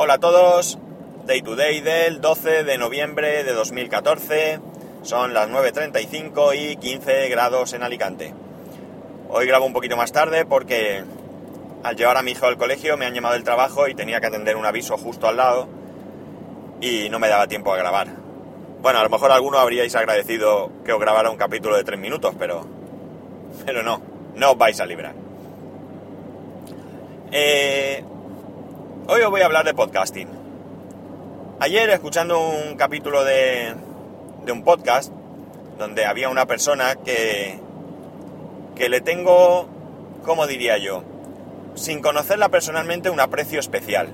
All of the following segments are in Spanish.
Hola a todos, Day to Day del 12 de noviembre de 2014, son las 9.35 y 15 grados en Alicante. Hoy grabo un poquito más tarde porque al llevar a mi hijo al colegio me han llamado del trabajo y tenía que atender un aviso justo al lado y no me daba tiempo a grabar. Bueno, a lo mejor alguno habríais agradecido que os grabara un capítulo de 3 minutos, pero, pero no, no os vais a librar. Eh, hoy os voy a hablar de podcasting. Ayer, escuchando un capítulo de, de un podcast, donde había una persona que, que le tengo, ¿cómo diría yo? Sin conocerla personalmente, un aprecio especial.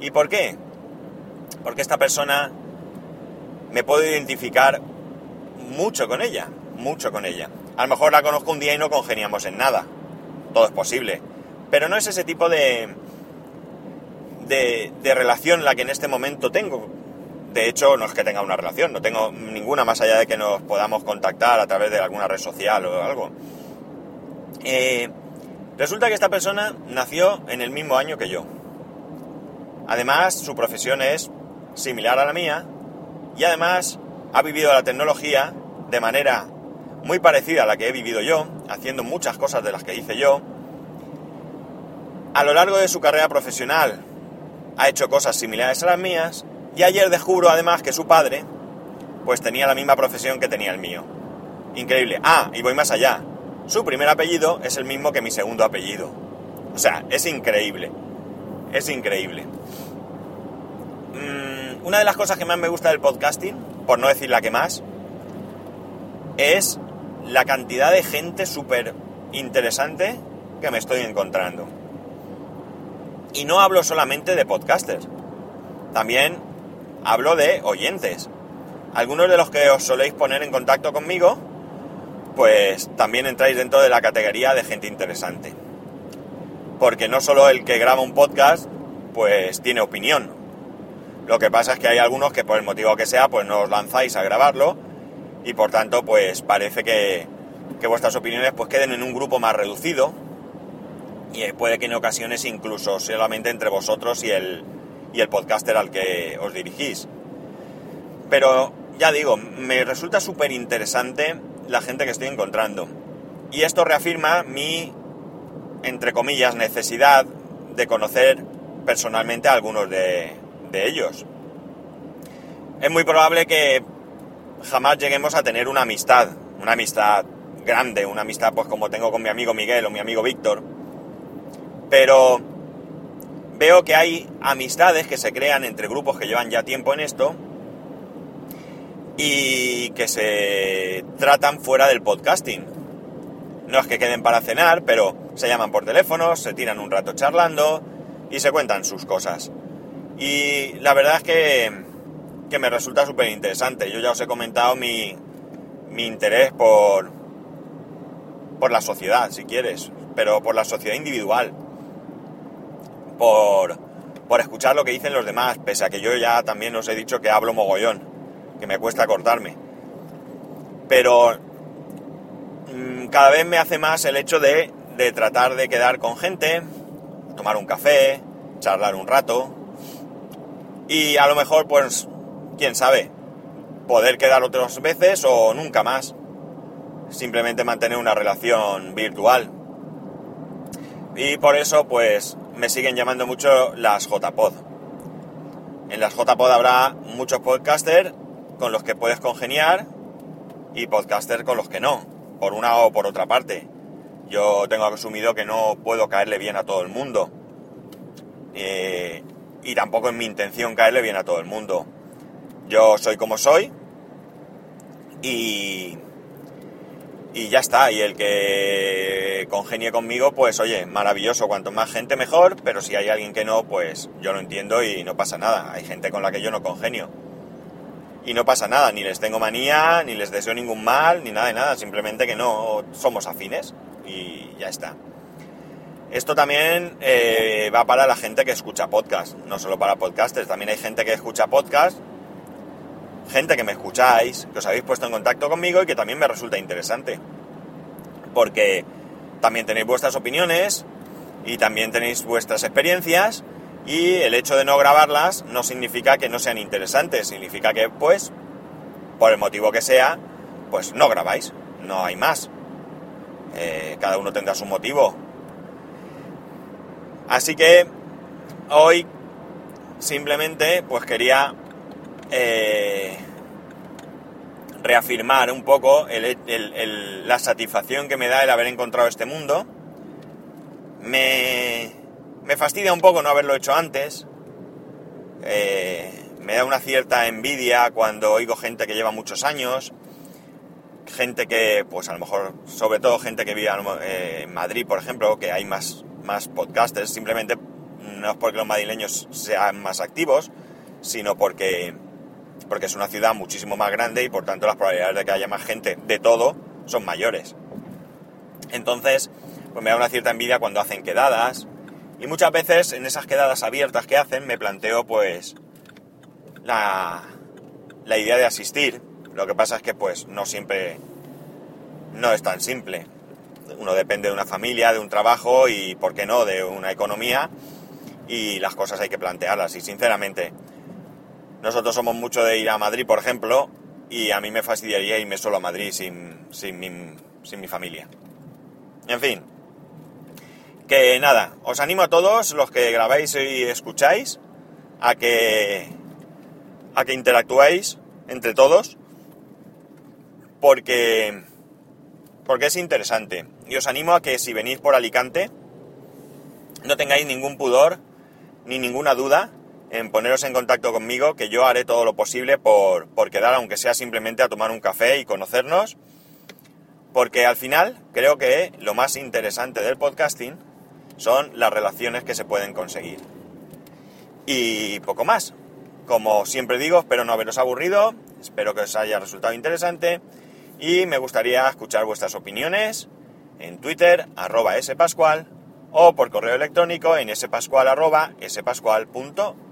¿Y por qué? Porque esta persona me puedo identificar mucho con ella, mucho con ella. A lo mejor la conozco un día y no congeniamos en nada. Todo es posible. Pero no es ese tipo de, de, de relación la que en este momento tengo. De hecho, no es que tenga una relación, no tengo ninguna más allá de que nos podamos contactar a través de alguna red social o algo. Eh, resulta que esta persona nació en el mismo año que yo. Además, su profesión es similar a la mía y además ha vivido la tecnología de manera muy parecida a la que he vivido yo, haciendo muchas cosas de las que hice yo, a lo largo de su carrera profesional ha hecho cosas similares a las mías y ayer descubro además que su padre pues tenía la misma profesión que tenía el mío. Increíble. Ah, y voy más allá. Su primer apellido es el mismo que mi segundo apellido. O sea, es increíble. Es increíble. Mm, una de las cosas que más me gusta del podcasting, por no decir la que más, es la cantidad de gente súper interesante que me estoy encontrando. Y no hablo solamente de podcasters, también hablo de oyentes. Algunos de los que os soléis poner en contacto conmigo, pues también entráis dentro de la categoría de gente interesante. Porque no solo el que graba un podcast, pues tiene opinión. Lo que pasa es que hay algunos que por el motivo que sea, pues no os lanzáis a grabarlo y por tanto, pues parece que, que vuestras opiniones pues queden en un grupo más reducido y puede que en ocasiones incluso solamente entre vosotros y el, y el podcaster al que os dirigís. Pero ya digo, me resulta súper interesante la gente que estoy encontrando. Y esto reafirma mi, entre comillas, necesidad de conocer personalmente a algunos de, de ellos. Es muy probable que jamás lleguemos a tener una amistad, una amistad grande, una amistad pues como tengo con mi amigo Miguel o mi amigo Víctor, pero veo que hay amistades que se crean entre grupos que llevan ya tiempo en esto y que se tratan fuera del podcasting. No es que queden para cenar, pero se llaman por teléfono, se tiran un rato charlando y se cuentan sus cosas. Y la verdad es que, que me resulta súper interesante. Yo ya os he comentado mi, mi interés por, por la sociedad, si quieres, pero por la sociedad individual por, por escuchar lo que dicen los demás, pese a que yo ya también os he dicho que hablo mogollón, que me cuesta cortarme. Pero mmm, cada vez me hace más el hecho de, de tratar de quedar con gente, tomar un café, charlar un rato y a lo mejor, pues, quién sabe, poder quedar otras veces o nunca más. Simplemente mantener una relación virtual. Y por eso, pues, me siguen llamando mucho las JPod. En las JPod habrá muchos podcasters con los que puedes congeniar y podcasters con los que no, por una o por otra parte. Yo tengo asumido que no puedo caerle bien a todo el mundo. Eh, y tampoco es mi intención caerle bien a todo el mundo. Yo soy como soy y, y ya está. Y el que congenie conmigo, pues oye, maravilloso. Cuanto más gente mejor, pero si hay alguien que no, pues yo lo entiendo y no pasa nada. Hay gente con la que yo no congenio. Y no pasa nada, ni les tengo manía, ni les deseo ningún mal, ni nada de nada. Simplemente que no somos afines y ya está. Esto también eh, va para la gente que escucha podcast, no solo para podcasters. También hay gente que escucha podcast gente que me escucháis, que os habéis puesto en contacto conmigo y que también me resulta interesante. Porque también tenéis vuestras opiniones y también tenéis vuestras experiencias Y el hecho de no grabarlas no significa que no sean interesantes, significa que, pues, por el motivo que sea, pues no grabáis, no hay más. Eh, cada uno tendrá su motivo. Así que hoy simplemente pues quería eh, reafirmar un poco la satisfacción que me da el haber encontrado este mundo. Me, me fastidia un poco no haberlo hecho antes. Eh, me da una cierta envidia cuando oigo gente que lleva muchos años, gente que, pues a lo mejor, sobre todo gente que vive eh, en Madrid, por ejemplo, que hay más, más podcasters, simplemente no es porque los madrileños sean más activos, sino porque, porque es una ciudad muchísimo más grande y por tanto las probabilidades de que haya más gente de todo son mayores. Entonces, pues me da una cierta envidia cuando hacen quedadas, y muchas veces en esas quedadas abiertas que hacen me planteo pues la, la idea de asistir. Lo que pasa es que pues no siempre no es tan simple. Uno depende de una familia, de un trabajo y, ¿por qué no?, de una economía y las cosas hay que plantearlas. Y sinceramente, nosotros somos mucho de ir a Madrid, por ejemplo, y a mí me fastidiaría irme solo a Madrid sin, sin, mi, sin mi familia. En fin, que nada, os animo a todos los que grabáis y escucháis a que a que interactuéis entre todos porque porque es interesante y os animo a que si venís por Alicante no tengáis ningún pudor ni ninguna duda en poneros en contacto conmigo que yo haré todo lo posible por, por quedar aunque sea simplemente a tomar un café y conocernos porque al final creo que lo más interesante del podcasting son las relaciones que se pueden conseguir. Y poco más. Como siempre digo, espero no haberos aburrido, espero que os haya resultado interesante y me gustaría escuchar vuestras opiniones en Twitter, arroba spascual, o por correo electrónico en spascual